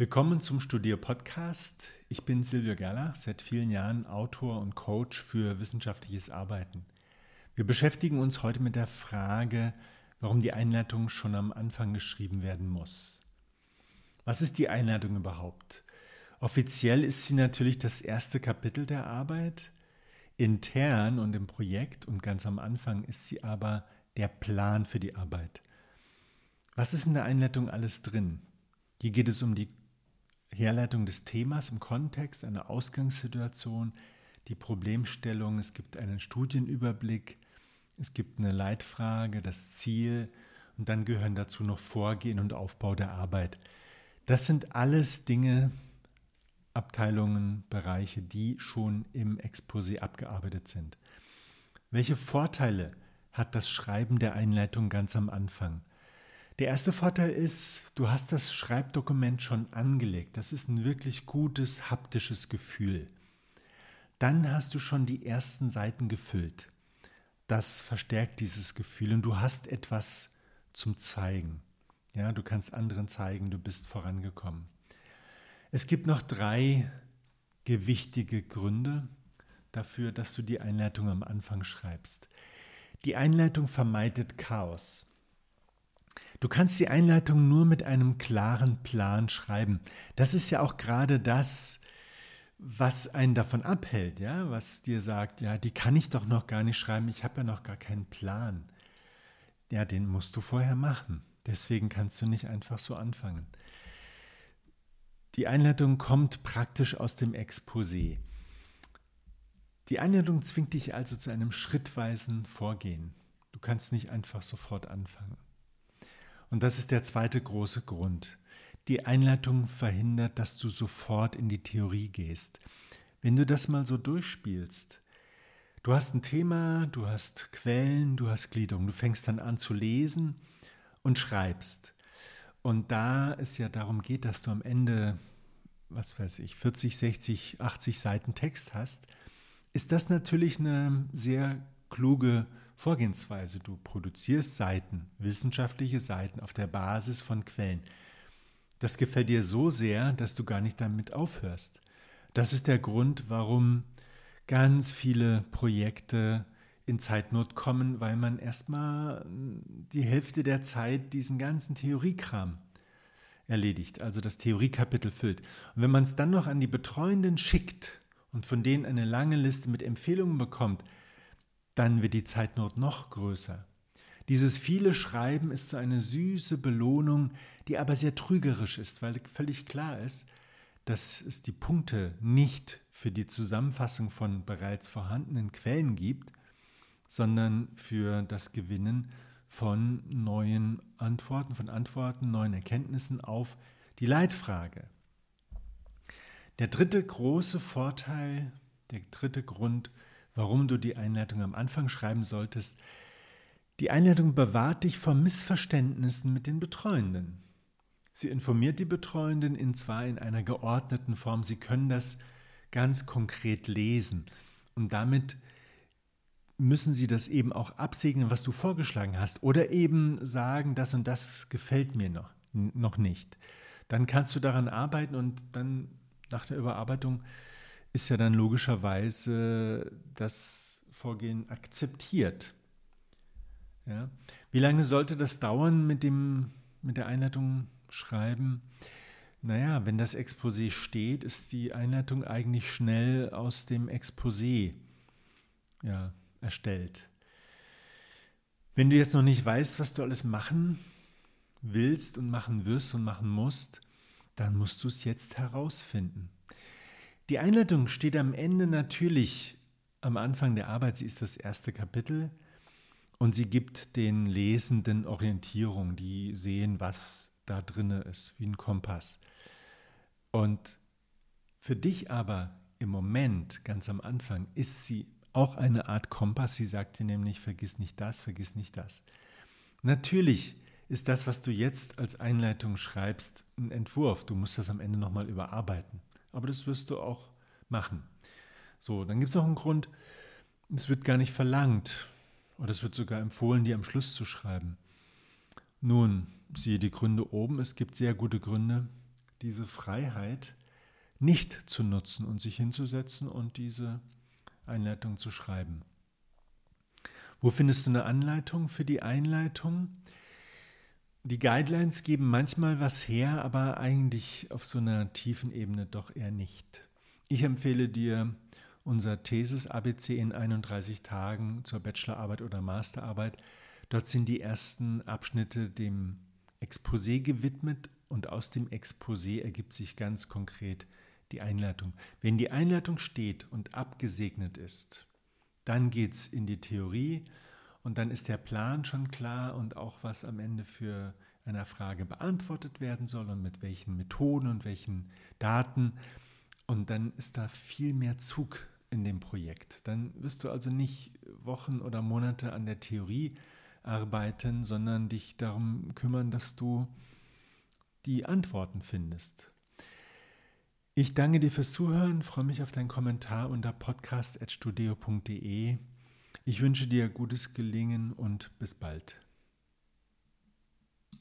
Willkommen zum Studier-Podcast. Ich bin Silvio Gerlach, seit vielen Jahren Autor und Coach für wissenschaftliches Arbeiten. Wir beschäftigen uns heute mit der Frage, warum die Einleitung schon am Anfang geschrieben werden muss. Was ist die Einleitung überhaupt? Offiziell ist sie natürlich das erste Kapitel der Arbeit. Intern und im Projekt und ganz am Anfang ist sie aber der Plan für die Arbeit. Was ist in der Einleitung alles drin? Hier geht es um die Herleitung des Themas im Kontext, eine Ausgangssituation, die Problemstellung, es gibt einen Studienüberblick, es gibt eine Leitfrage, das Ziel und dann gehören dazu noch Vorgehen und Aufbau der Arbeit. Das sind alles Dinge, Abteilungen, Bereiche, die schon im Exposé abgearbeitet sind. Welche Vorteile hat das Schreiben der Einleitung ganz am Anfang? Der erste Vorteil ist, du hast das Schreibdokument schon angelegt. Das ist ein wirklich gutes haptisches Gefühl. Dann hast du schon die ersten Seiten gefüllt. Das verstärkt dieses Gefühl und du hast etwas zum Zeigen. Ja, du kannst anderen zeigen, du bist vorangekommen. Es gibt noch drei gewichtige Gründe dafür, dass du die Einleitung am Anfang schreibst. Die Einleitung vermeidet Chaos. Du kannst die Einleitung nur mit einem klaren Plan schreiben. Das ist ja auch gerade das, was einen davon abhält, ja, was dir sagt, ja, die kann ich doch noch gar nicht schreiben, ich habe ja noch gar keinen Plan. Ja, den musst du vorher machen. Deswegen kannst du nicht einfach so anfangen. Die Einleitung kommt praktisch aus dem Exposé. Die Einleitung zwingt dich also zu einem schrittweisen Vorgehen. Du kannst nicht einfach sofort anfangen. Und das ist der zweite große Grund. Die Einleitung verhindert, dass du sofort in die Theorie gehst. Wenn du das mal so durchspielst, du hast ein Thema, du hast Quellen, du hast Gliederung, du fängst dann an zu lesen und schreibst. Und da es ja darum geht, dass du am Ende, was weiß ich, 40, 60, 80 Seiten Text hast, ist das natürlich eine sehr kluge Vorgehensweise. Du produzierst Seiten, wissenschaftliche Seiten auf der Basis von Quellen. Das gefällt dir so sehr, dass du gar nicht damit aufhörst. Das ist der Grund, warum ganz viele Projekte in Zeitnot kommen, weil man erstmal die Hälfte der Zeit diesen ganzen Theoriekram erledigt, also das Theoriekapitel füllt. Und wenn man es dann noch an die Betreuenden schickt und von denen eine lange Liste mit Empfehlungen bekommt, dann wird die Zeitnot noch größer. Dieses viele Schreiben ist so eine süße Belohnung, die aber sehr trügerisch ist, weil völlig klar ist, dass es die Punkte nicht für die Zusammenfassung von bereits vorhandenen Quellen gibt, sondern für das Gewinnen von neuen Antworten, von Antworten, neuen Erkenntnissen auf die Leitfrage. Der dritte große Vorteil, der dritte Grund, warum du die Einleitung am Anfang schreiben solltest. Die Einleitung bewahrt dich vor Missverständnissen mit den Betreuenden. Sie informiert die Betreuenden in zwar in einer geordneten Form, sie können das ganz konkret lesen und damit müssen sie das eben auch absegnen, was du vorgeschlagen hast oder eben sagen, das und das gefällt mir noch, noch nicht. Dann kannst du daran arbeiten und dann nach der Überarbeitung ist ja dann logischerweise das Vorgehen akzeptiert. Ja? Wie lange sollte das dauern mit, dem, mit der Einleitung schreiben? Naja, wenn das Exposé steht, ist die Einleitung eigentlich schnell aus dem Exposé ja, erstellt. Wenn du jetzt noch nicht weißt, was du alles machen willst und machen wirst und machen musst, dann musst du es jetzt herausfinden. Die Einleitung steht am Ende natürlich am Anfang der Arbeit. Sie ist das erste Kapitel und sie gibt den Lesenden Orientierung, die sehen, was da drinne ist, wie ein Kompass. Und für dich aber im Moment, ganz am Anfang, ist sie auch eine Art Kompass. Sie sagt dir nämlich, vergiss nicht das, vergiss nicht das. Natürlich ist das, was du jetzt als Einleitung schreibst, ein Entwurf. Du musst das am Ende nochmal überarbeiten aber das wirst du auch machen. So, dann gibt es noch einen Grund, es wird gar nicht verlangt oder es wird sogar empfohlen, die am Schluss zu schreiben. Nun, siehe die Gründe oben, es gibt sehr gute Gründe, diese Freiheit nicht zu nutzen und sich hinzusetzen und diese Einleitung zu schreiben. Wo findest du eine Anleitung für die Einleitung? Die Guidelines geben manchmal was her, aber eigentlich auf so einer tiefen Ebene doch eher nicht. Ich empfehle dir unser Thesis ABC in 31 Tagen zur Bachelorarbeit oder Masterarbeit. Dort sind die ersten Abschnitte dem Exposé gewidmet und aus dem Exposé ergibt sich ganz konkret die Einleitung. Wenn die Einleitung steht und abgesegnet ist, dann geht es in die Theorie und dann ist der Plan schon klar und auch was am Ende für eine Frage beantwortet werden soll und mit welchen Methoden und welchen Daten. Und dann ist da viel mehr Zug in dem Projekt. Dann wirst du also nicht Wochen oder Monate an der Theorie arbeiten, sondern dich darum kümmern, dass du die Antworten findest. Ich danke dir fürs Zuhören, freue mich auf deinen Kommentar unter podcast.studio.de. Ich wünsche dir gutes Gelingen und bis bald.